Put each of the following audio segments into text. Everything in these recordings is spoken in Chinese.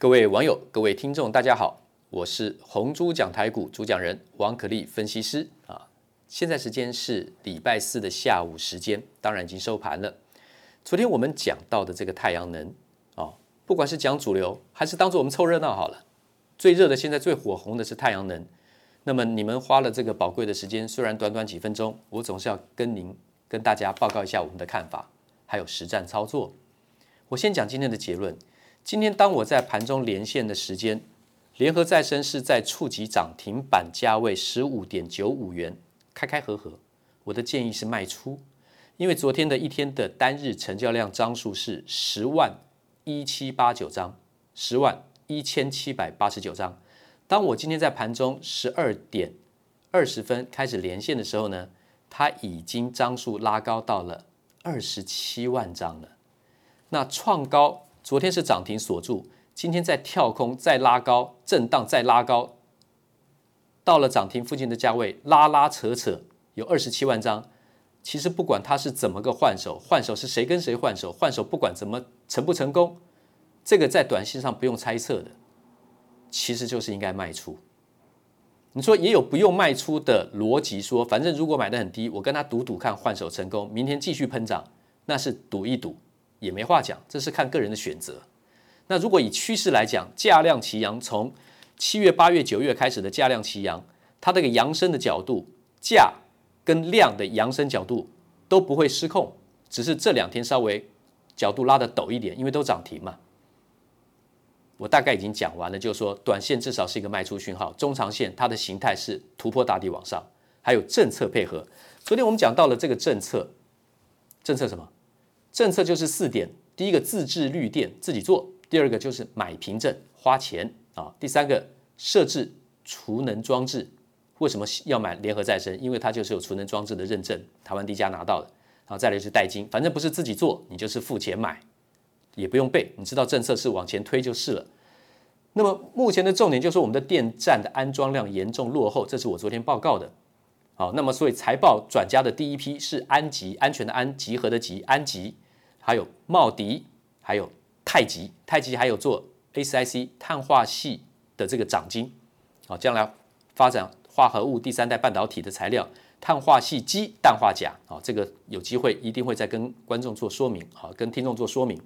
各位网友、各位听众，大家好，我是红猪讲台股主讲人王可立分析师啊。现在时间是礼拜四的下午时间，当然已经收盘了。昨天我们讲到的这个太阳能啊，不管是讲主流，还是当做我们凑热闹好了。最热的，现在最火红的是太阳能。那么你们花了这个宝贵的时间，虽然短短几分钟，我总是要跟您、跟大家报告一下我们的看法，还有实战操作。我先讲今天的结论。今天当我在盘中连线的时间，联合再生是在触及涨停板价位十五点九五元，开开合合。我的建议是卖出，因为昨天的一天的单日成交量张数是十万一七八九张，十万一千七百八十九张。当我今天在盘中十二点二十分开始连线的时候呢，它已经张数拉高到了二十七万张了，那创高。昨天是涨停锁住，今天再跳空再拉高，震荡再拉高，到了涨停附近的价位，拉拉扯扯有二十七万张。其实不管它是怎么个换手，换手是谁跟谁换手，换手不管怎么成不成功，这个在短线上不用猜测的，其实就是应该卖出。你说也有不用卖出的逻辑，说反正如果买的很低，我跟他赌赌看换手成功，明天继续喷涨，那是赌一赌。也没话讲，这是看个人的选择。那如果以趋势来讲，价量齐扬，从七月、八月、九月开始的价量齐扬，它这个扬升的角度，价跟量的扬升角度都不会失控，只是这两天稍微角度拉得陡一点，因为都涨停嘛。我大概已经讲完了，就是说，短线至少是一个卖出讯号，中长线它的形态是突破大底往上，还有政策配合。昨天我们讲到了这个政策，政策什么？政策就是四点：第一个自制绿电自己做；第二个就是买凭证花钱啊；第三个设置储能装置。为什么要买联合再生？因为它就是有储能装置的认证，台湾第一家拿到的。然后再来就是代金，反正不是自己做，你就是付钱买，也不用背，你知道政策是往前推就是了。那么目前的重点就是我们的电站的安装量严重落后，这是我昨天报告的。好，那么所以财报转家的第一批是安集，安全的安，集合的集，安集，还有茂迪，还有太极，太极还有做 ACIC 碳化系的这个长晶，好，将来发展化合物第三代半导体的材料，碳化系基氮化钾，啊，这个有机会一定会再跟观众做说明，好，跟听众做说明。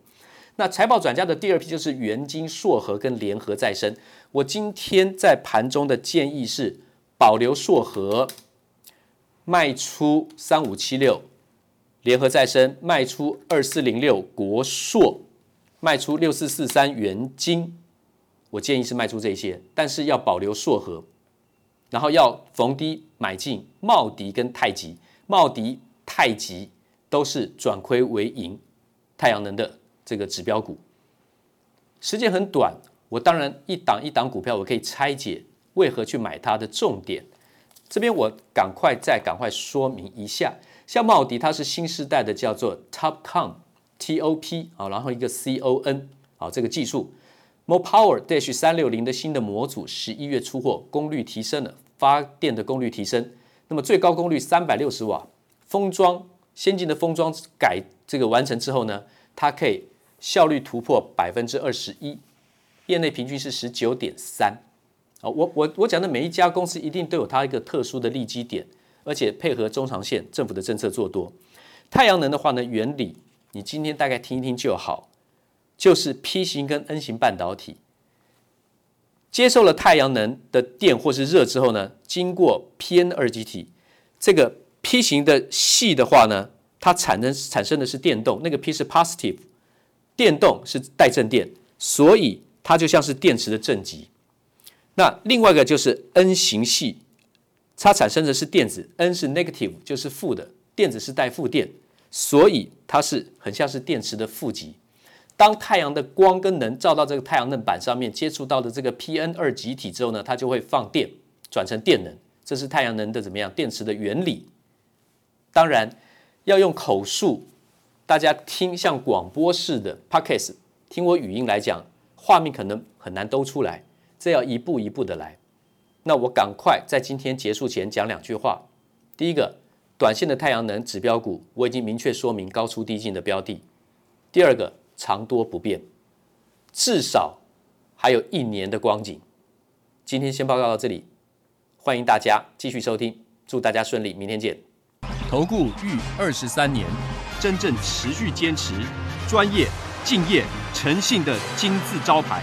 那财报转家的第二批就是元晶硕禾跟联合再生，我今天在盘中的建议是保留硕禾。卖出三五七六，联合再生卖出二四零六，国硕卖出六四四三，元晶，我建议是卖出这些，但是要保留硕禾，然后要逢低买进茂迪跟太极，茂迪、太极都是转亏为盈，太阳能的这个指标股，时间很短，我当然一档一档股票我可以拆解为何去买它的重点。这边我赶快再赶快说明一下，像茂迪它是新时代的叫做 TOPCon T O P 啊，然后一个 C O N 啊，这个技术 More Power Dash 三六零的新的模组十一月出货，功率提升了，发电的功率提升，那么最高功率三百六十瓦，封装先进的封装改这个完成之后呢，它可以效率突破百分之二十一，业内平均是十九点三。我我我讲的每一家公司一定都有它一个特殊的利基点，而且配合中长线政府的政策做多。太阳能的话呢，原理你今天大概听一听就好，就是 P 型跟 N 型半导体接受了太阳能的电或是热之后呢，经过 PN 二极体，这个 P 型的系的话呢，它产生产生的是电动，那个 P 是 positive，电动是带正电，所以它就像是电池的正极。那另外一个就是 N 型系，它产生的是电子，N 是 negative，就是负的，电子是带负电，所以它是很像是电池的负极。当太阳的光跟能照到这个太阳能板上面，接触到的这个 PN 二极体之后呢，它就会放电，转成电能，这是太阳能的怎么样？电池的原理。当然要用口述，大家听像广播式的 Podcast，听我语音来讲，画面可能很难都出来。这要一步一步的来，那我赶快在今天结束前讲两句话。第一个，短线的太阳能指标股，我已经明确说明高出低进的标的。第二个，长多不变，至少还有一年的光景。今天先报告到这里，欢迎大家继续收听，祝大家顺利，明天见。投顾逾二十三年，真正持续坚持、专业、敬业、诚信的金字招牌。